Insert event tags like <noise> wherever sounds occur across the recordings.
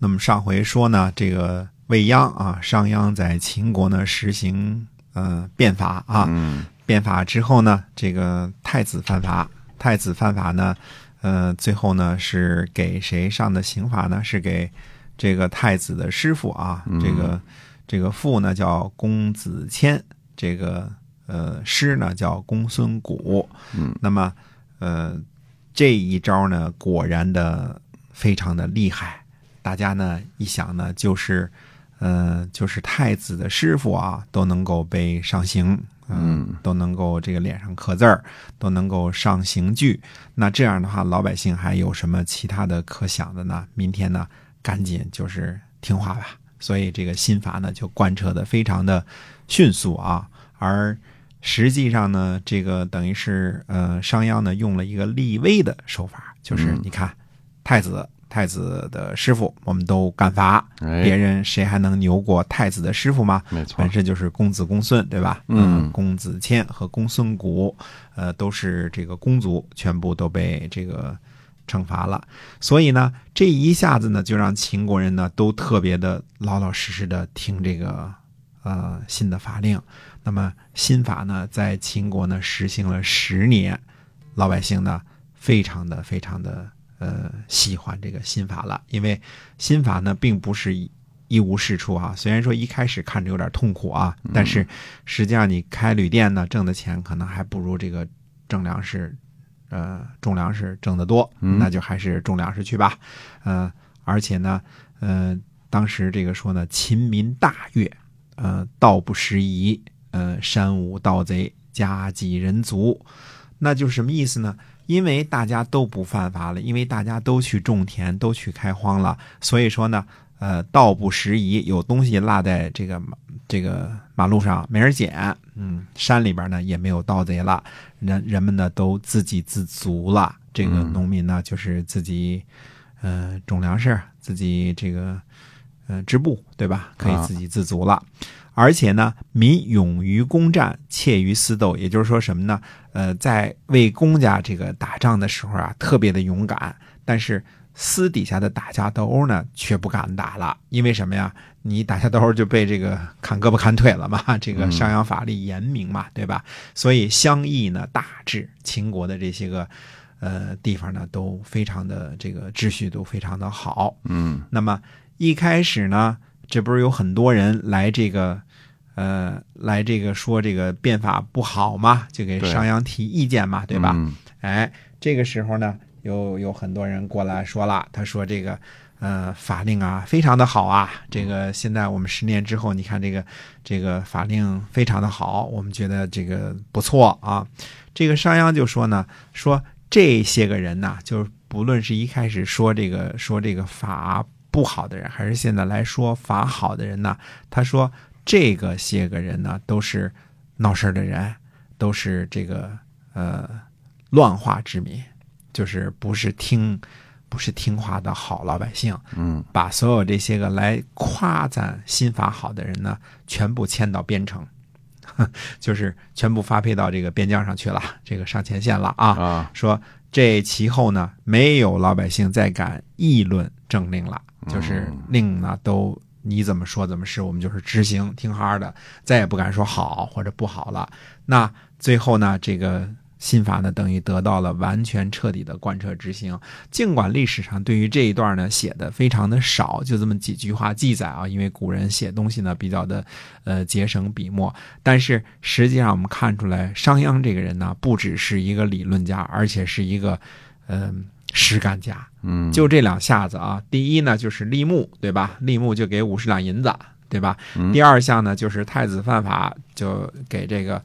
那么上回说呢，这个未央啊，商鞅在秦国呢实行呃变法啊，嗯。变法之后呢，这个太子犯法，太子犯法呢，呃，最后呢是给谁上的刑罚呢？是给这个太子的师傅啊，嗯。这个这个父呢叫公子谦，这个呃师呢叫公孙贾，嗯，那么呃这一招呢，果然的非常的厉害。大家呢一想呢，就是，呃，就是太子的师傅啊，都能够被上刑，嗯，都能够这个脸上刻字儿，都能够上刑具。那这样的话，老百姓还有什么其他的可想的呢？明天呢，赶紧就是听话吧。所以这个新法呢，就贯彻的非常的迅速啊，而。实际上呢，这个等于是呃，商鞅呢用了一个立威的手法，就是嗯你看，太子太子的师傅我们都干罚，哎别人谁还能牛过太子的师傅吗？没错本，身就是公子公孙，对吧？嗯公子谦和公孙贾，呃，都是这个公族，全部都被这个惩罚了。所以呢，这一下子呢，就让秦国人呢都特别的老老实实的听这个呃新的法令。那么新法呢，在秦国呢实行了十年，老百姓呢非常的非常的呃喜欢这个新法了，因为新法呢并不是一一无是处啊。虽然说一开始看着有点痛苦啊，但是实际上你开旅店呢挣的钱可能还不如这个挣粮食，呃种粮食挣得多，嗯那就还是种粮食去吧。呃，而且呢，呃，当时这个说呢，秦民大悦，呃，道不拾遗，呃，山无盗贼，家济人足。那就是什么意思呢？因为大家都不犯法了，因为大家都去种田，都去开荒了，所以说呢，呃，道不拾遗，有东西落在这个马这个马路上没人捡，嗯，山里边呢也没有盗贼了，人人们呢都自给自足了。这个嗯农民呢，就是自己，呃，种粮食，自己这个，呃，织布，对吧？可以啊自给自足了。而且呢，民勇于攻战，怯于私斗。也就是说什么呢？呃，在为公家这个打仗的时候啊，特别的勇敢，但是私底下的打架斗殴呢，却不敢打了。因为什么呀？你打架斗殴就被这个砍胳膊砍腿了嘛。<laughs> 这个嗯商鞅法力严明嘛，对吧？所以相邑呢大治，秦国的这些个呃地方呢，都非常的这个秩序都非常的好。嗯那么一开始呢，这不是有很多人来这个，呃，来这个说这个变法不好嘛，就给商鞅提意见嘛，对吧？嗯哎，这个时候呢，有有很多人过来说了，他说这个。呃，法令啊，非常的好啊！这个现在我们十年之后，你看这个这个法令非常的好，我们觉得这个不错啊。这个商鞅就说呢，说这些个人呐，就是不论是一开始说这个说这个法不好的人，还是现在来说法好的人呢，他说这个些个人呢，都是闹事儿的人，都是这个呃乱化之民，就是不是听不是听话的好老百姓。嗯把所有这些个来夸赞新法好的人呢，全部迁到边城，<laughs> 就是全部发配到这个边疆上去了，这个上前线了啊。啊，说这其后呢，没有老百姓再敢议论政令了，就是嗯令呢都你怎么说怎么是，我们就是执行听哈的，再也不敢说好或者不好了。那最后呢，这个新法呢，等于得到了完全彻底的贯彻执行。尽管历史上对于这一段呢写的非常的少，就这么几句话记载啊，因为古人写东西呢比较的呃节省笔墨，但是实际上我们看出来，商鞅这个人呢，不只是一个理论家，而且是一个嗯、实干家。嗯就这两下子啊，第一呢就是立木，对吧？立木就给五十两银子，对吧？嗯第二项呢就是太子犯法，就给这个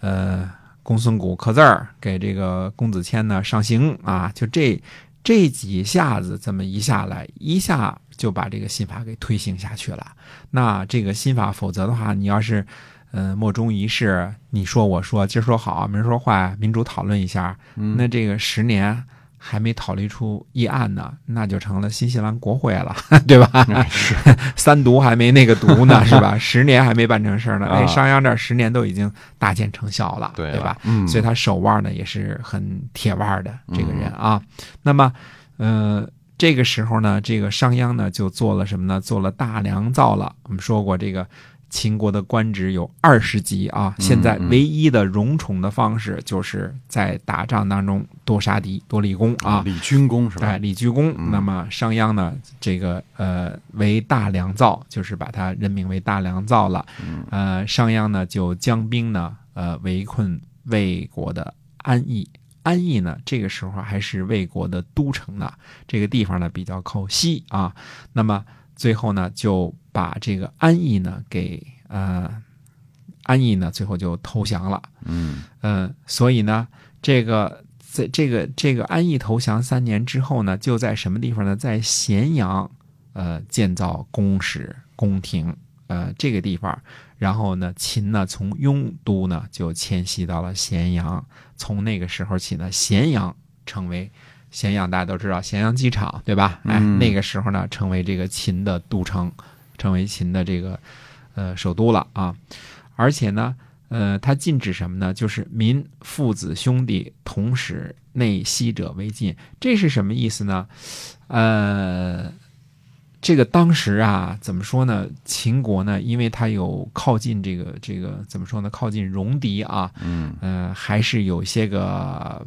呃公孙贾刻字儿，给这个公子谦呢上刑啊，就这这几下子这么一下来，一下就把这个新法给推行下去了。那这个新法，否则的话，你要是呃莫衷一是，你说我说，今儿说好，明儿说坏，民主讨论一下，嗯那这个十年还没讨论出议案呢，那就成了新西兰国会了，<laughs> 对吧？是 <laughs> 三读还没那个读呢，<laughs> 是吧？十年还没办成事儿呢。啊哎，商鞅这十年都已经大见成效了，对对吧？？嗯，所以他手腕呢也是很铁腕的这个人啊。那么，呃，这个时候呢，这个商鞅呢就做了什么呢？做了大良造了。我们说过，这个秦国的官职有二十级啊。现在唯一的荣宠的方式，就是在打仗当中多杀敌、多立功啊，立军功是吧？哎，立军功。那么商鞅呢，这个呃为大良造，就是把他任命为大良造了。呃，商鞅呢就将兵呢呃围困魏国的安邑。安邑呢，这个时候还是魏国的都城呢。这个地方呢比较靠西啊。那么最后呢，就把这个安邑呢给呃安邑呢，最后就投降了。嗯嗯，所以呢，这个在这个这个安邑投降三年之后呢，就在什么地方呢？在咸阳呃建造宫室宫廷呃这个地方。然后呢，秦呢从雍都呢就迁徙到了咸阳。从那个时候起呢，咸阳成为咸阳，大家都知道咸阳机场，对吧？哎，那个时候呢，成为这个秦的都城，成为秦的这个呃首都了啊。而且呢，呃，它禁止什么呢？就是民父子兄弟同使内息者为禁。这是什么意思呢？呃。这个当时啊，怎么说呢？秦国呢，因为它有靠近这个这个怎么说呢？靠近戎狄啊，嗯，呃，还是有些个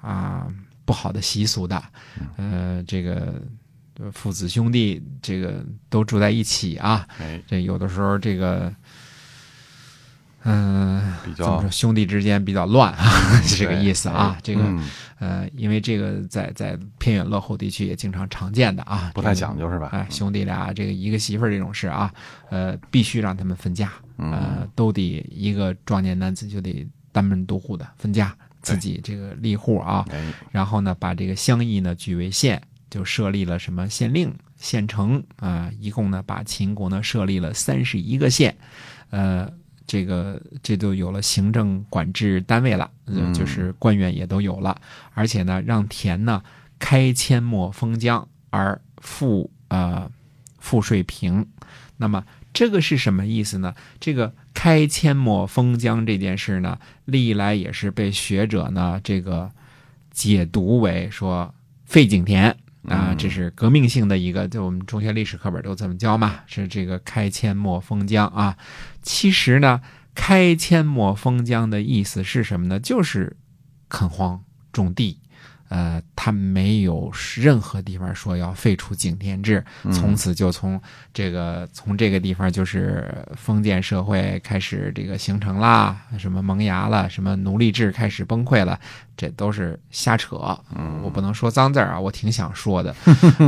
啊不好的习俗的，呃，这个父子兄弟这个都住在一起啊，这有的时候这个。嗯，比较说兄弟之间比较乱啊，<laughs> 是这个意思啊。这个呃，因为这个在在偏远落后地区也经常常见的啊，不太讲究是吧？哎，兄弟俩这个一个媳妇儿这种事啊，呃，必须让他们分家，呃，都得一个壮年男子就得单门独户的分家，自己这个立户啊。然后呢，把这个乡邑呢举为县，就设立了什么县令、县城啊，一共呢把秦国呢设立了三十一个县，呃。这个这就有了行政管制单位了，就是官员也都有了，而且呢，让田呢开阡陌封疆而赋呃赋税平。那么这个是什么意思呢？这个开阡陌封疆这件事呢，历来也是被学者呢这个解读为说废井田。啊，这是革命性的一个，就我们中学历史课本都这么教嘛，是这个开阡陌封疆啊。其实呢，开阡陌封疆的意思是什么呢？就是垦荒种地。呃，他没有任何地方说要废除井田制，从此就从这个从这个地方就是封建社会开始这个形成啦，什么萌芽了，什么奴隶制开始崩溃了，这都是瞎扯。嗯，我不能说脏字啊，我挺想说的。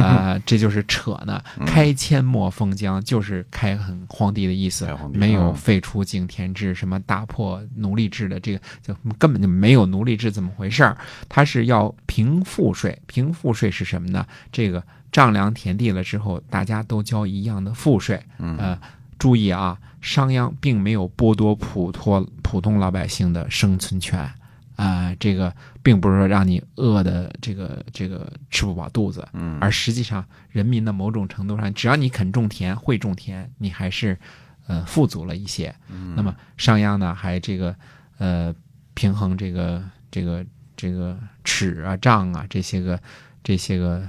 啊，<laughs> 这就是扯呢。开阡陌封疆就是开垦荒地的意思，没有废除井田制，什么打破奴隶制的这个，就根本就没有奴隶制怎么回事儿。他是要。平赋税，平赋税是什么呢？这个丈量田地了之后，大家都交一样的赋税。呃，注意啊，商鞅并没有剥夺普通普通老百姓的生存权啊，这个并不是说让你饿的这个这个吃不饱肚子，嗯而实际上人民的某种程度上，只要你肯种田、会种田，你还是呃富足了一些。那么商鞅呢，还这个呃平衡这个这个。这个尺啊、丈啊，这些个、这些个，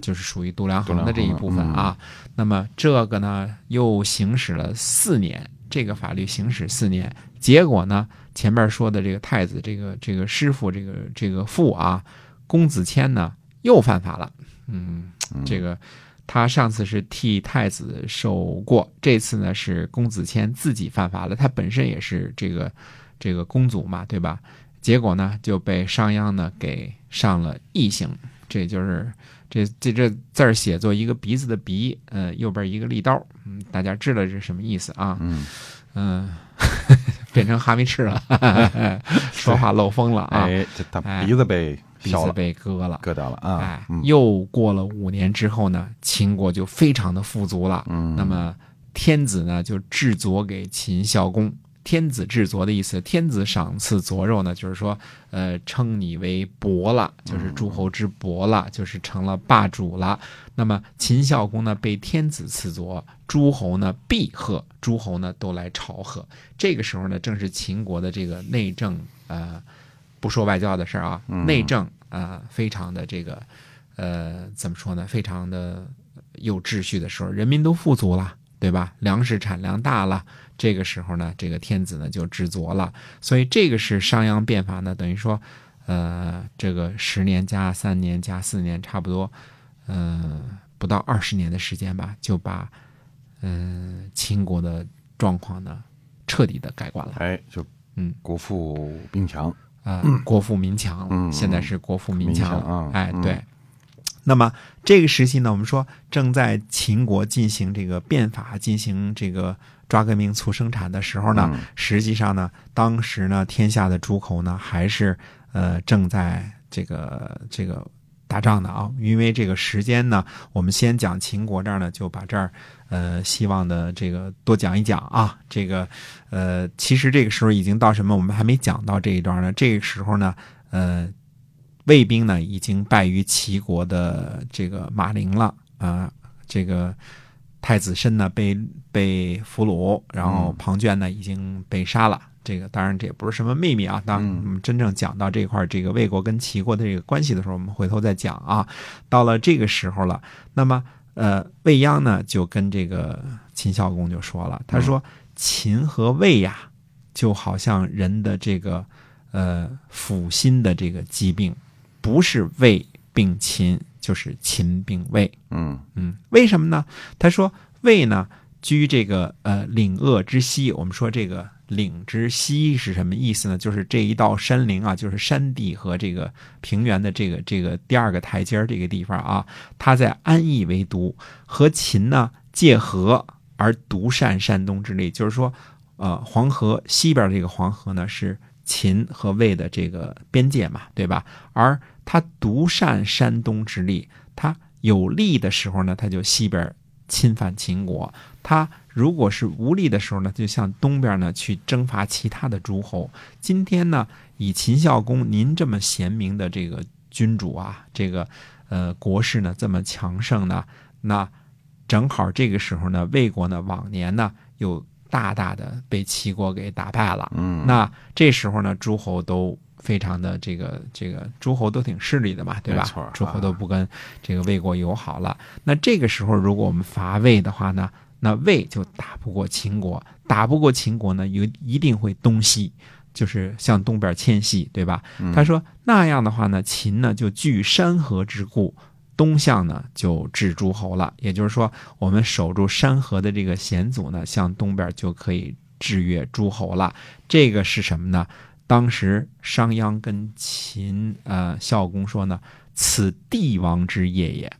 就是属于度量衡的这一部分啊。那么这个呢，又行使了四年，这个法律行使四年，结果呢，前面说的这个太子，这个这个师傅，这个这个父啊，公子谦呢，又犯法了。嗯，这个他上次是替太子受过，这次呢是公子谦自己犯法了。他本身也是这个这个公族嘛，对吧？结果呢，就被商鞅呢给上了异刑，这就是这这这字儿写作一个鼻子的鼻，呃，右边一个利刀，嗯，大家知道这是什么意思啊？嗯嗯，<laughs> 变成哈密赤了，<laughs> 说话漏风了啊！哎，这他鼻子被鼻子被割了，割掉了啊！哎，又过了五年之后呢，秦国就非常的富足了。嗯，那么天子呢就制作给秦孝公。天子制作的意思，天子赏赐佐肉呢，就是说，呃，称你为伯了，就是诸侯之伯了，就是成了霸主了。那么秦孝公呢，被天子赐佐，诸侯呢必贺，诸侯呢都来朝贺。这个时候呢，正是秦国的这个内政，呃，不说外交的事儿啊，内政啊，非常的这个，呃，怎么说呢？非常的有秩序的时候，人民都富足了，对吧？粮食产量大了，这个时候呢，这个天子呢就知足了。所以这个是商鞅变法呢，等于说，呃，这个十年加三年加四年，差不多，嗯，不到二十年的时间吧，就把嗯秦国的状况呢彻底的改观了。哎，就嗯，国富兵强啊、国富民强，嗯现在是国富民民强，强啊哎，嗯对。那么这个时期呢，我们说正在秦国进行这个变法、进行这个抓革命、促生产的时候呢，嗯实际上呢，当时呢，天下的诸侯呢，还是呃正在这个这个打仗的啊。因为这个时间呢，我们先讲秦国这儿呢，就把这儿呃希望的这个多讲一讲啊。这个呃，其实这个时候已经到什么？我们还没讲到这一段呢。这个时候呢，呃，魏兵呢已经败于齐国的这个马陵了啊、这个太子申呢被被俘虏，然后嗯庞涓呢已经被杀了。这个当然这也不是什么秘密啊。当嗯我们真正讲到这块儿这个魏国跟齐国的这个关系的时候，我们回头再讲啊。到了这个时候了，那么呃，魏鞅呢就跟这个秦孝公就说了，他说秦和魏呀，就好像人的这个呃腹心的这个疾病，不是魏病秦，就是秦病魏。嗯嗯，为什么呢？他说魏呢居这个呃岭鄂之西，我们说这个岭之西是什么意思呢？就是这一道山陵啊，就是山地和这个平原的这个这个第二个台阶儿这个地方啊，它在安邑为都，和秦呢界河而独善山东之力，就是说，呃，黄河西边这个黄河呢是秦和魏的这个边界嘛，对吧？而他独善山东之力，他有利的时候呢，他就西边侵犯秦国；他如果是无力的时候呢，就向东边呢去征伐其他的诸侯。今天呢，以秦孝公您这么贤明的这个君主啊，这个呃国势呢这么强盛呢，那正好这个时候呢，魏国呢往年呢又大大的被齐国给打败了。嗯，那这时候呢，诸侯都非常的这个这个诸侯都挺势利的嘛，对吧啊？诸侯都不跟这个魏国友好了。那这个时候，如果我们伐魏的话呢，那魏就打不过秦国，打不过秦国呢，有一定会东西。就是向东边迁徙，对吧？嗯他说那样的话呢，秦呢就据山河之固，东向呢就治诸侯了。也就是说，我们守住山河的这个险阻呢，向东边就可以制约诸侯了。这个是什么呢？当时商鞅跟秦呃孝公说呢，此帝王之业也。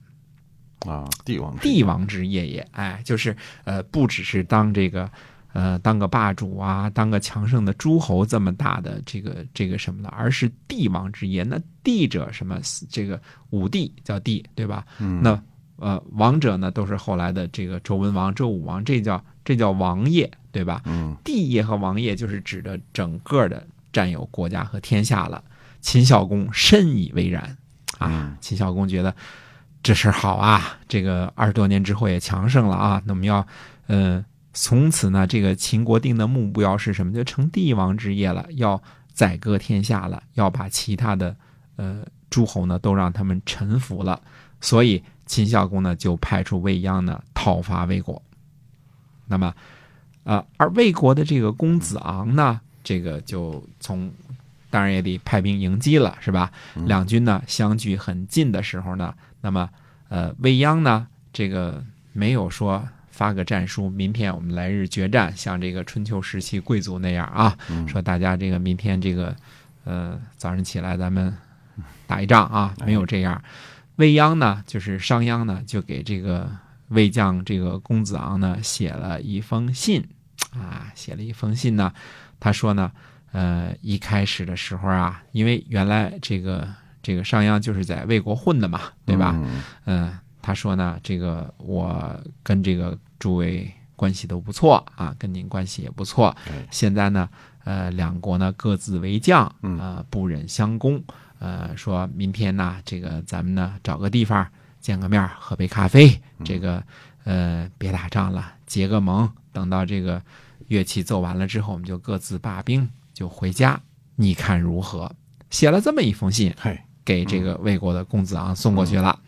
啊，帝王之帝王之业也，哎，就是呃，不只是当这个呃当个霸主啊，当个强盛的诸侯这么大的这个这个什么的，而是帝王之业。那帝者什么？这个武帝叫帝，对吧？嗯那呃王者呢，都是后来的这个周文王、周武王，这叫这叫王业，对吧？嗯帝业和王业就是指的整个的占有国家和天下了。秦孝公深以为然啊嗯，秦孝公觉得这事儿好啊，这个二十多年之后也强盛了啊，那我们要呃从此呢，这个秦国定的目标是什么？就成帝王之业了，要宰割天下了，要把其他的呃诸侯呢都让他们臣服了。所以秦孝公呢就派出魏鞅呢讨伐魏国。那么，呃，而魏国的这个公子昂呢，这个就从当然也得派兵迎击了，是吧？嗯两军呢相距很近的时候呢，那么呃，魏鞅呢，这个没有说发个战书，明天我们来日决战，像这个春秋时期贵族那样啊，嗯说大家这个明天这个呃早上起来咱们打一仗啊，没有这样。魏鞅呢，就是商鞅呢，就给这个魏将这个公子昂呢写了一封信啊，写了一封信呢，他说呢，呃，一开始的时候啊，因为原来这个这个商鞅就是在魏国混的嘛，对吧？嗯嗯，他说呢，这个我跟这个诸位关系都不错啊，跟您关系也不错。现在呢，呃，两国呢各自为将，嗯呃，不忍相攻。呃，说明天呢，这个咱们呢找个地方见个面，喝杯咖啡。这个呃，别打仗了，结个盟。等到这个乐器奏完了之后，我们就各自罢兵，就回家。你看如何？写了这么一封信，给这个魏国的公子昂送过去了。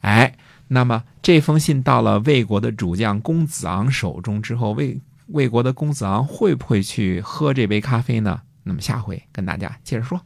哎，那么这封信到了魏国的主将公子昂手中之后，魏魏国的公子昂会不会去喝这杯咖啡呢？那么下回跟大家接着说。